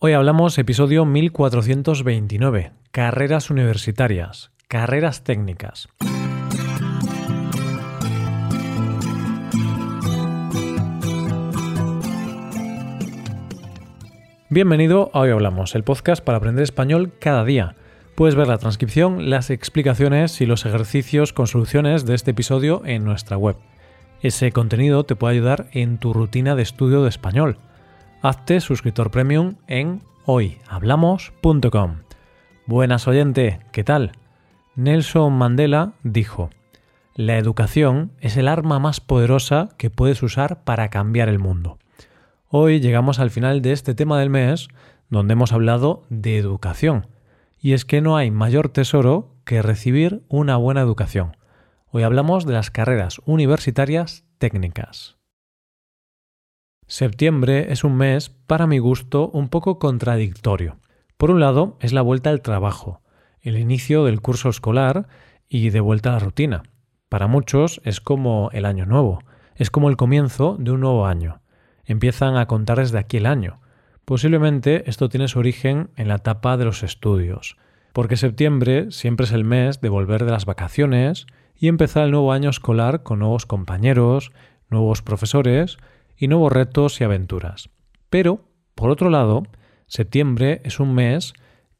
Hoy hablamos episodio 1429, carreras universitarias, carreras técnicas. Bienvenido a Hoy Hablamos, el podcast para aprender español cada día. Puedes ver la transcripción, las explicaciones y los ejercicios con soluciones de este episodio en nuestra web. Ese contenido te puede ayudar en tu rutina de estudio de español hazte suscriptor premium en hoyhablamos.com. Buenas oyente, ¿qué tal? Nelson Mandela dijo, la educación es el arma más poderosa que puedes usar para cambiar el mundo. Hoy llegamos al final de este tema del mes donde hemos hablado de educación. Y es que no hay mayor tesoro que recibir una buena educación. Hoy hablamos de las carreras universitarias técnicas. Septiembre es un mes, para mi gusto, un poco contradictorio. Por un lado, es la vuelta al trabajo, el inicio del curso escolar y de vuelta a la rutina. Para muchos es como el año nuevo, es como el comienzo de un nuevo año. Empiezan a contar desde aquí el año. Posiblemente esto tiene su origen en la etapa de los estudios, porque septiembre siempre es el mes de volver de las vacaciones y empezar el nuevo año escolar con nuevos compañeros, nuevos profesores y nuevos retos y aventuras. Pero, por otro lado, septiembre es un mes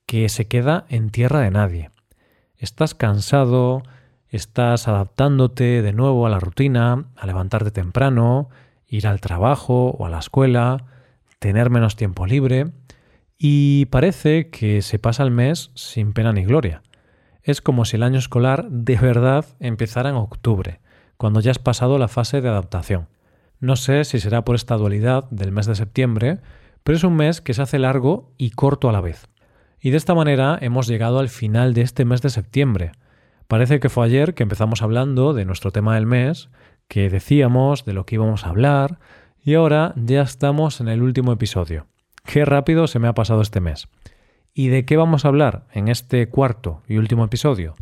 que se queda en tierra de nadie. Estás cansado, estás adaptándote de nuevo a la rutina, a levantarte temprano, ir al trabajo o a la escuela, tener menos tiempo libre, y parece que se pasa el mes sin pena ni gloria. Es como si el año escolar de verdad empezara en octubre, cuando ya has pasado la fase de adaptación. No sé si será por esta dualidad del mes de septiembre, pero es un mes que se hace largo y corto a la vez. Y de esta manera hemos llegado al final de este mes de septiembre. Parece que fue ayer que empezamos hablando de nuestro tema del mes, que decíamos de lo que íbamos a hablar, y ahora ya estamos en el último episodio. Qué rápido se me ha pasado este mes. ¿Y de qué vamos a hablar en este cuarto y último episodio?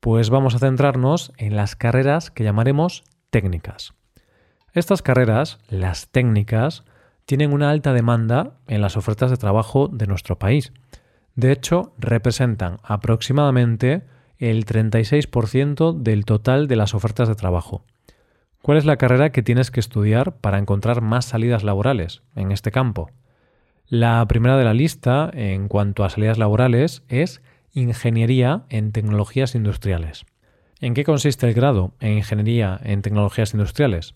Pues vamos a centrarnos en las carreras que llamaremos técnicas. Estas carreras, las técnicas, tienen una alta demanda en las ofertas de trabajo de nuestro país. De hecho, representan aproximadamente el 36% del total de las ofertas de trabajo. ¿Cuál es la carrera que tienes que estudiar para encontrar más salidas laborales en este campo? La primera de la lista en cuanto a salidas laborales es Ingeniería en Tecnologías Industriales. ¿En qué consiste el grado en Ingeniería en Tecnologías Industriales?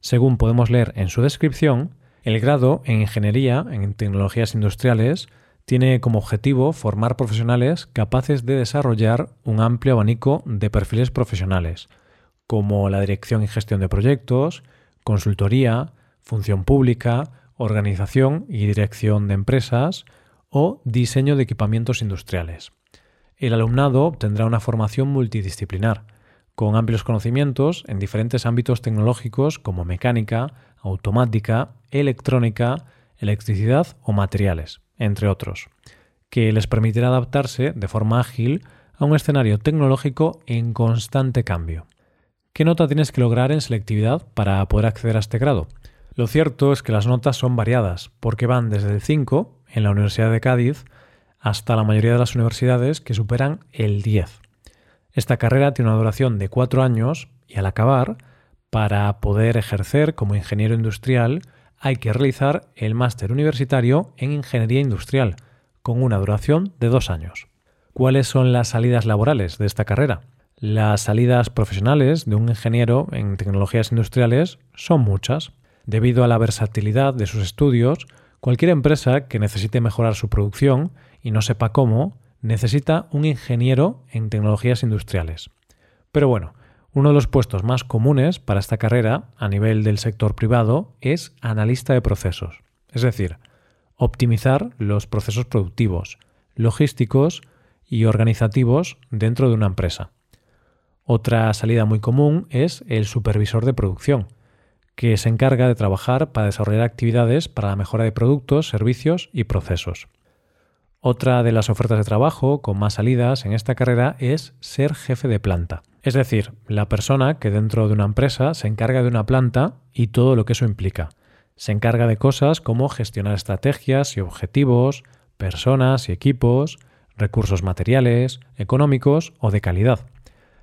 Según podemos leer en su descripción, el grado en Ingeniería en Tecnologías Industriales tiene como objetivo formar profesionales capaces de desarrollar un amplio abanico de perfiles profesionales, como la dirección y gestión de proyectos, consultoría, función pública, organización y dirección de empresas o diseño de equipamientos industriales. El alumnado obtendrá una formación multidisciplinar, con amplios conocimientos en diferentes ámbitos tecnológicos como mecánica, automática, electrónica, electricidad o materiales, entre otros, que les permitirá adaptarse de forma ágil a un escenario tecnológico en constante cambio. ¿Qué nota tienes que lograr en selectividad para poder acceder a este grado? Lo cierto es que las notas son variadas, porque van desde el 5 en la Universidad de Cádiz hasta la mayoría de las universidades que superan el 10. Esta carrera tiene una duración de cuatro años y al acabar, para poder ejercer como ingeniero industrial, hay que realizar el máster universitario en ingeniería industrial, con una duración de dos años. ¿Cuáles son las salidas laborales de esta carrera? Las salidas profesionales de un ingeniero en tecnologías industriales son muchas. Debido a la versatilidad de sus estudios, cualquier empresa que necesite mejorar su producción y no sepa cómo, necesita un ingeniero en tecnologías industriales. Pero bueno, uno de los puestos más comunes para esta carrera a nivel del sector privado es analista de procesos, es decir, optimizar los procesos productivos, logísticos y organizativos dentro de una empresa. Otra salida muy común es el supervisor de producción, que se encarga de trabajar para desarrollar actividades para la mejora de productos, servicios y procesos. Otra de las ofertas de trabajo con más salidas en esta carrera es ser jefe de planta. Es decir, la persona que dentro de una empresa se encarga de una planta y todo lo que eso implica. Se encarga de cosas como gestionar estrategias y objetivos, personas y equipos, recursos materiales, económicos o de calidad.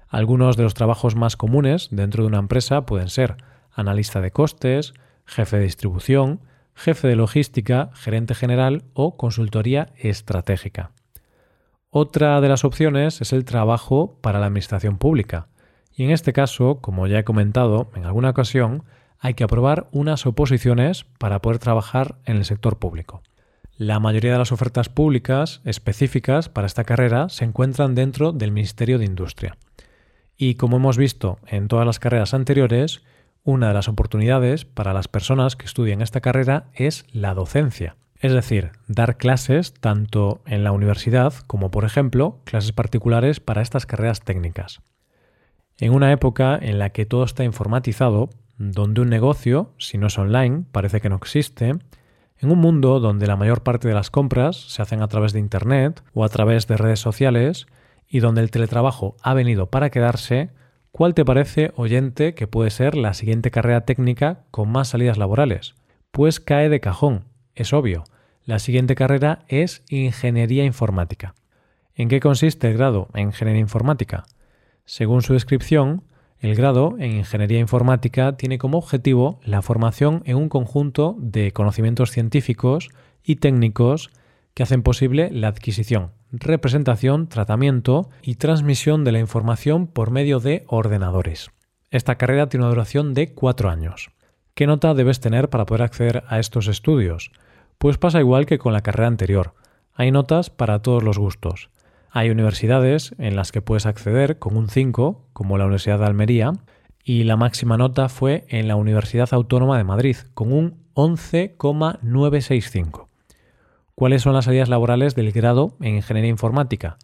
Algunos de los trabajos más comunes dentro de una empresa pueden ser analista de costes, jefe de distribución, jefe de logística, gerente general o consultoría estratégica. Otra de las opciones es el trabajo para la administración pública. Y en este caso, como ya he comentado en alguna ocasión, hay que aprobar unas oposiciones para poder trabajar en el sector público. La mayoría de las ofertas públicas específicas para esta carrera se encuentran dentro del Ministerio de Industria. Y como hemos visto en todas las carreras anteriores, una de las oportunidades para las personas que estudian esta carrera es la docencia. Es decir, dar clases tanto en la universidad como, por ejemplo, clases particulares para estas carreras técnicas. En una época en la que todo está informatizado, donde un negocio, si no es online, parece que no existe, en un mundo donde la mayor parte de las compras se hacen a través de Internet o a través de redes sociales y donde el teletrabajo ha venido para quedarse, ¿cuál te parece, oyente, que puede ser la siguiente carrera técnica con más salidas laborales? Pues cae de cajón, es obvio. La siguiente carrera es Ingeniería Informática. ¿En qué consiste el grado en Ingeniería Informática? Según su descripción, el grado en Ingeniería Informática tiene como objetivo la formación en un conjunto de conocimientos científicos y técnicos que hacen posible la adquisición, representación, tratamiento y transmisión de la información por medio de ordenadores. Esta carrera tiene una duración de cuatro años. ¿Qué nota debes tener para poder acceder a estos estudios? Pues pasa igual que con la carrera anterior. Hay notas para todos los gustos. Hay universidades en las que puedes acceder con un 5, como la Universidad de Almería, y la máxima nota fue en la Universidad Autónoma de Madrid, con un 11,965. ¿Cuáles son las salidas laborales del grado en Ingeniería Informática?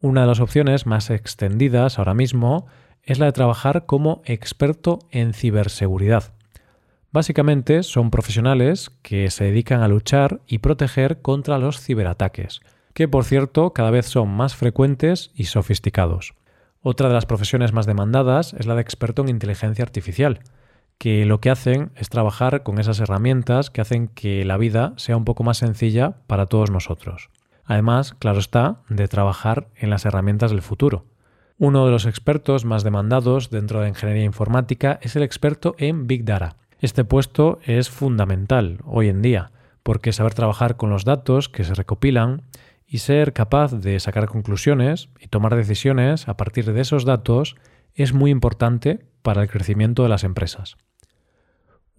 Una de las opciones más extendidas ahora mismo es la de trabajar como experto en ciberseguridad. Básicamente son profesionales que se dedican a luchar y proteger contra los ciberataques, que por cierto cada vez son más frecuentes y sofisticados. Otra de las profesiones más demandadas es la de experto en inteligencia artificial, que lo que hacen es trabajar con esas herramientas que hacen que la vida sea un poco más sencilla para todos nosotros. Además, claro está, de trabajar en las herramientas del futuro. Uno de los expertos más demandados dentro de ingeniería informática es el experto en Big Data, este puesto es fundamental hoy en día, porque saber trabajar con los datos que se recopilan y ser capaz de sacar conclusiones y tomar decisiones a partir de esos datos es muy importante para el crecimiento de las empresas.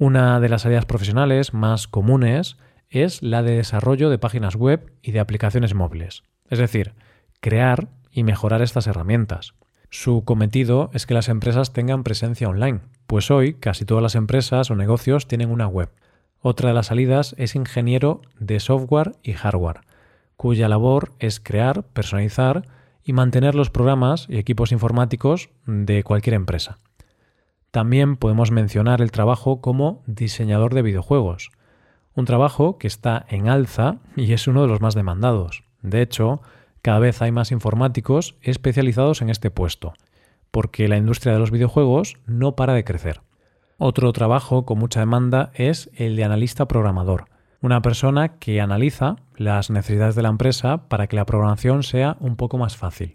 Una de las áreas profesionales más comunes es la de desarrollo de páginas web y de aplicaciones móviles, es decir, crear y mejorar estas herramientas. Su cometido es que las empresas tengan presencia online, pues hoy casi todas las empresas o negocios tienen una web. Otra de las salidas es ingeniero de software y hardware, cuya labor es crear, personalizar y mantener los programas y equipos informáticos de cualquier empresa. También podemos mencionar el trabajo como diseñador de videojuegos, un trabajo que está en alza y es uno de los más demandados. De hecho, cada vez hay más informáticos especializados en este puesto, porque la industria de los videojuegos no para de crecer. Otro trabajo con mucha demanda es el de analista programador, una persona que analiza las necesidades de la empresa para que la programación sea un poco más fácil.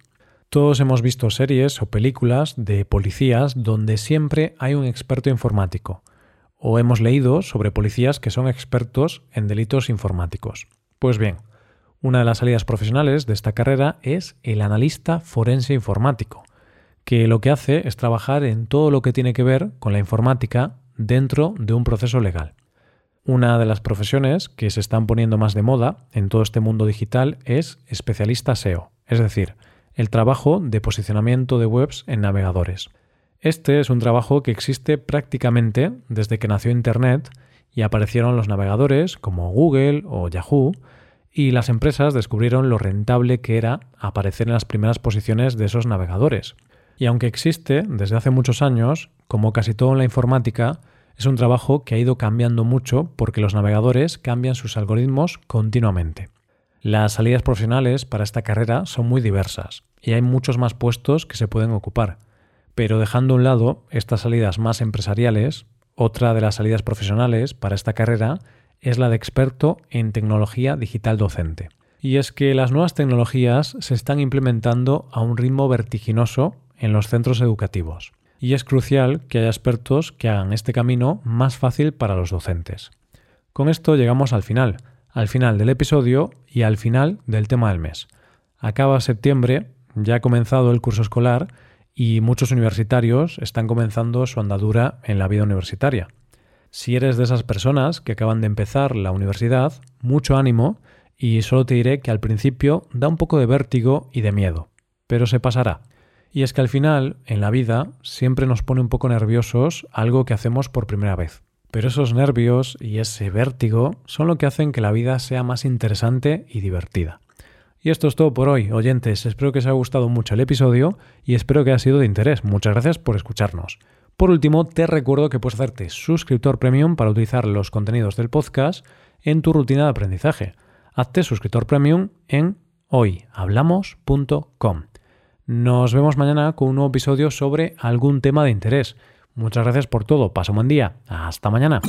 Todos hemos visto series o películas de policías donde siempre hay un experto informático, o hemos leído sobre policías que son expertos en delitos informáticos. Pues bien, una de las salidas profesionales de esta carrera es el analista forense informático, que lo que hace es trabajar en todo lo que tiene que ver con la informática dentro de un proceso legal. Una de las profesiones que se están poniendo más de moda en todo este mundo digital es especialista SEO, es decir, el trabajo de posicionamiento de webs en navegadores. Este es un trabajo que existe prácticamente desde que nació Internet y aparecieron los navegadores como Google o Yahoo, y las empresas descubrieron lo rentable que era aparecer en las primeras posiciones de esos navegadores. Y aunque existe desde hace muchos años, como casi todo en la informática, es un trabajo que ha ido cambiando mucho porque los navegadores cambian sus algoritmos continuamente. Las salidas profesionales para esta carrera son muy diversas y hay muchos más puestos que se pueden ocupar. Pero dejando a un lado estas salidas más empresariales, Otra de las salidas profesionales para esta carrera es la de experto en tecnología digital docente. Y es que las nuevas tecnologías se están implementando a un ritmo vertiginoso en los centros educativos. Y es crucial que haya expertos que hagan este camino más fácil para los docentes. Con esto llegamos al final, al final del episodio y al final del tema del mes. Acaba septiembre, ya ha comenzado el curso escolar y muchos universitarios están comenzando su andadura en la vida universitaria. Si eres de esas personas que acaban de empezar la universidad, mucho ánimo y solo te diré que al principio da un poco de vértigo y de miedo, pero se pasará. Y es que al final, en la vida, siempre nos pone un poco nerviosos algo que hacemos por primera vez. Pero esos nervios y ese vértigo son lo que hacen que la vida sea más interesante y divertida. Y esto es todo por hoy, oyentes. Espero que os haya gustado mucho el episodio y espero que haya sido de interés. Muchas gracias por escucharnos. Por último, te recuerdo que puedes hacerte suscriptor premium para utilizar los contenidos del podcast en tu rutina de aprendizaje. Hazte suscriptor premium en hoyhablamos.com. Nos vemos mañana con un nuevo episodio sobre algún tema de interés. Muchas gracias por todo. Pasa un buen día. Hasta mañana.